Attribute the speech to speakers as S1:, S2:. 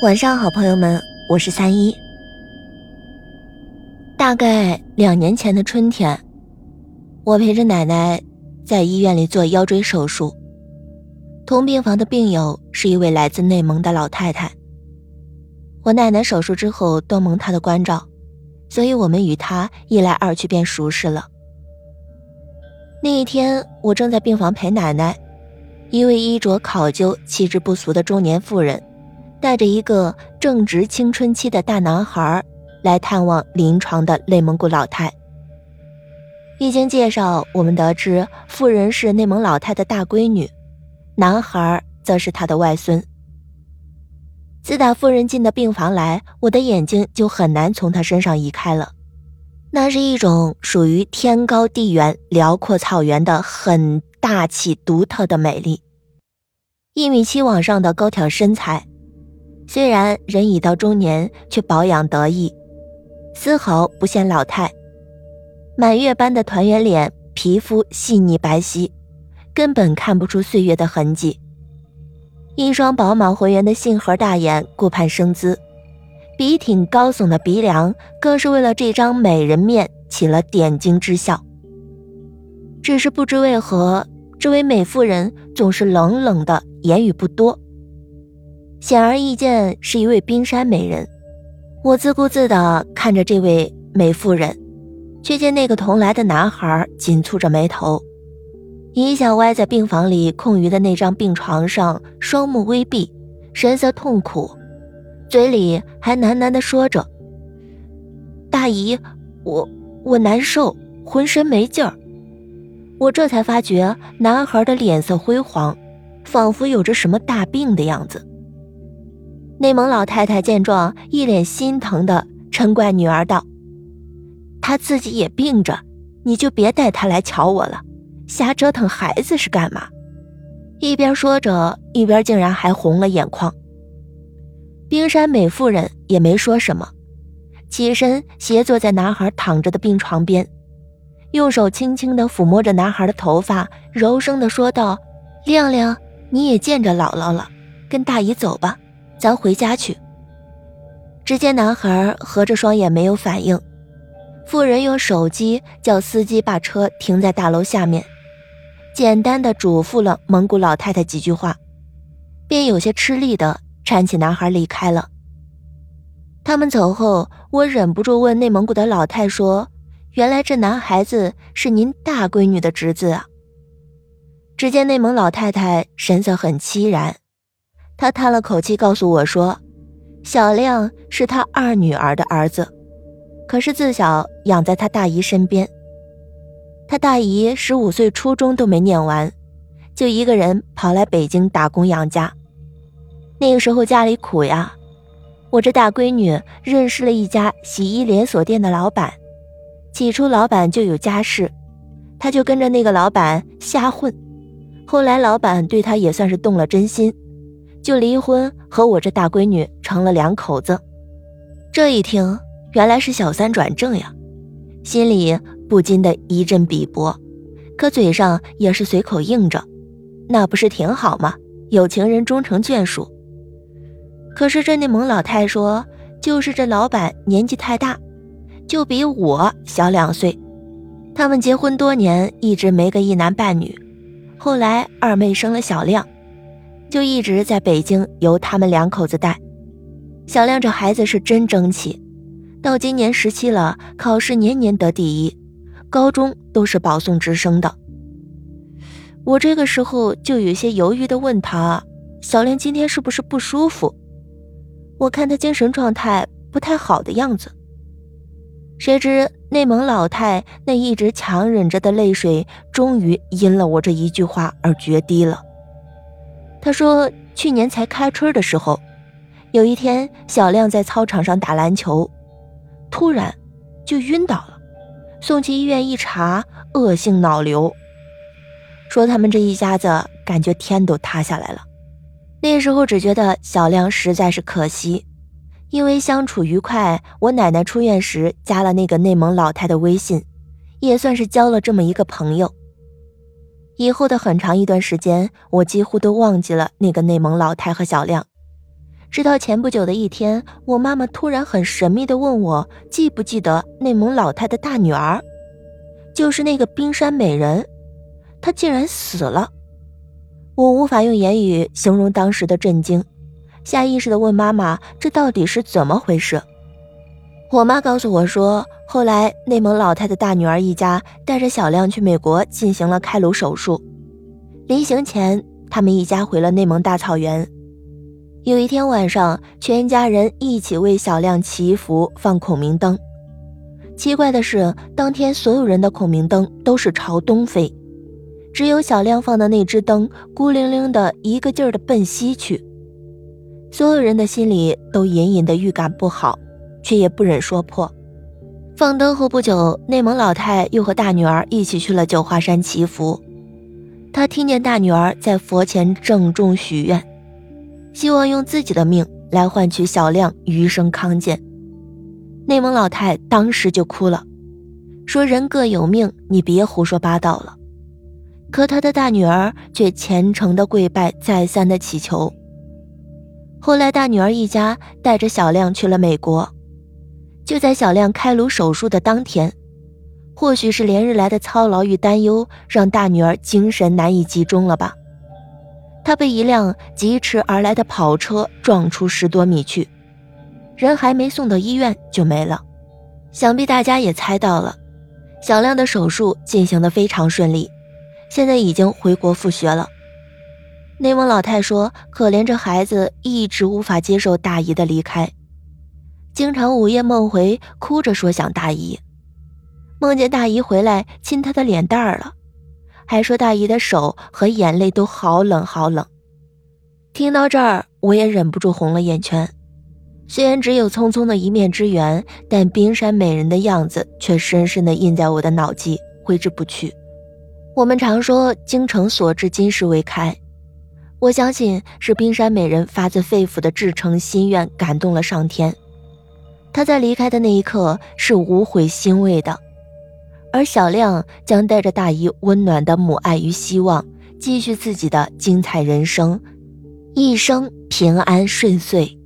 S1: 晚上好，朋友们，我是三一。大概两年前的春天，我陪着奶奶在医院里做腰椎手术。同病房的病友是一位来自内蒙的老太太。我奶奶手术之后多蒙她的关照，所以我们与她一来二去便熟识了。那一天，我正在病房陪奶奶，一位衣着考究、气质不俗的中年妇人。带着一个正值青春期的大男孩来探望临床的内蒙古老太。一经介绍，我们得知妇人是内蒙老太的大闺女，男孩则是她的外孙。自打妇人进的病房来，我的眼睛就很难从她身上移开了。那是一种属于天高地远、辽阔草原的很大气、独特的美丽。一米七往上的高挑身材。虽然人已到中年，却保养得意，丝毫不显老态。满月般的团圆脸，皮肤细腻白皙，根本看不出岁月的痕迹。一双饱满浑圆的杏核大眼顾盼生姿，笔挺高耸的鼻梁，更是为了这张美人面起了点睛之效。只是不知为何，这位美妇人总是冷冷的，言语不多。显而易见是一位冰山美人，我自顾自地看着这位美妇人，却见那个同来的男孩紧蹙着眉头，一向歪在病房里空余的那张病床上，双目微闭，神色痛苦，嘴里还喃喃地说着：“大姨，我我难受，浑身没劲儿。”我这才发觉男孩的脸色灰黄，仿佛有着什么大病的样子。内蒙老太太见状，一脸心疼的嗔怪女儿道：“她自己也病着，你就别带她来瞧我了，瞎折腾孩子是干嘛？”一边说着，一边竟然还红了眼眶。冰山美妇人也没说什么，起身斜坐在男孩躺着的病床边，用手轻轻地抚摸着男孩的头发，柔声地说道：“亮亮，你也见着姥姥了，跟大姨走吧。”咱回家去。只见男孩合着双眼没有反应，妇人用手机叫司机把车停在大楼下面，简单的嘱咐了蒙古老太太几句话，便有些吃力的搀起男孩离开了。他们走后，我忍不住问内蒙古的老太说：“原来这男孩子是您大闺女的侄子啊？”只见内蒙老太太神色很凄然。他叹了口气，告诉我说：“小亮是他二女儿的儿子，可是自小养在他大姨身边。他大姨十五岁，初中都没念完，就一个人跑来北京打工养家。那个时候家里苦呀，我这大闺女认识了一家洗衣连锁店的老板，起初老板就有家室，她就跟着那个老板瞎混，后来老板对她也算是动了真心。”就离婚，和我这大闺女成了两口子。这一听，原来是小三转正呀，心里不禁的一阵鄙薄，可嘴上也是随口应着：“那不是挺好吗？有情人终成眷属。”可是这内蒙老太说，就是这老板年纪太大，就比我小两岁，他们结婚多年，一直没个一男半女，后来二妹生了小亮。就一直在北京由他们两口子带，小亮这孩子是真争气，到今年十七了，考试年年得第一，高中都是保送直升的。我这个时候就有些犹豫的问他：“小亮今天是不是不舒服？我看他精神状态不太好的样子。”谁知内蒙老太那一直强忍着的泪水，终于因了我这一句话而决堤了。他说：“去年才开春的时候，有一天小亮在操场上打篮球，突然就晕倒了，送去医院一查，恶性脑瘤。说他们这一家子感觉天都塌下来了。那时候只觉得小亮实在是可惜，因为相处愉快，我奶奶出院时加了那个内蒙老太的微信，也算是交了这么一个朋友。”以后的很长一段时间，我几乎都忘记了那个内蒙老太和小亮，直到前不久的一天，我妈妈突然很神秘地问我，记不记得内蒙老太的大女儿，就是那个冰山美人，她竟然死了。我无法用言语形容当时的震惊，下意识地问妈妈：“这到底是怎么回事？”我妈告诉我说，后来内蒙老太的大女儿一家带着小亮去美国进行了开颅手术，临行前，他们一家回了内蒙大草原。有一天晚上，全家人一起为小亮祈福、放孔明灯。奇怪的是，当天所有人的孔明灯都是朝东飞，只有小亮放的那只灯孤零零的一个劲儿的奔西去。所有人的心里都隐隐的预感不好，却也不忍说破。放灯后不久，内蒙老太又和大女儿一起去了九华山祈福。她听见大女儿在佛前郑重许愿。希望用自己的命来换取小亮余生康健。内蒙老太当时就哭了，说：“人各有命，你别胡说八道了。”可他的大女儿却虔诚的跪拜，再三的祈求。后来，大女儿一家带着小亮去了美国。就在小亮开颅手术的当天，或许是连日来的操劳与担忧，让大女儿精神难以集中了吧。她被一辆疾驰而来的跑车撞出十多米去，人还没送到医院就没了。想必大家也猜到了，小亮的手术进行的非常顺利，现在已经回国复学了。内蒙老太说：“可怜这孩子一直无法接受大姨的离开，经常午夜梦回，哭着说想大姨，梦见大姨回来亲她的脸蛋儿了。”还说大姨的手和眼泪都好冷好冷。听到这儿，我也忍不住红了眼圈。虽然只有匆匆的一面之缘，但冰山美人的样子却深深的印在我的脑际，挥之不去。我们常说精诚所至，金石为开。我相信是冰山美人发自肺腑的至诚心愿感动了上天。他在离开的那一刻是无悔欣慰的。而小亮将带着大姨温暖的母爱与希望，继续自己的精彩人生，一生平安顺遂。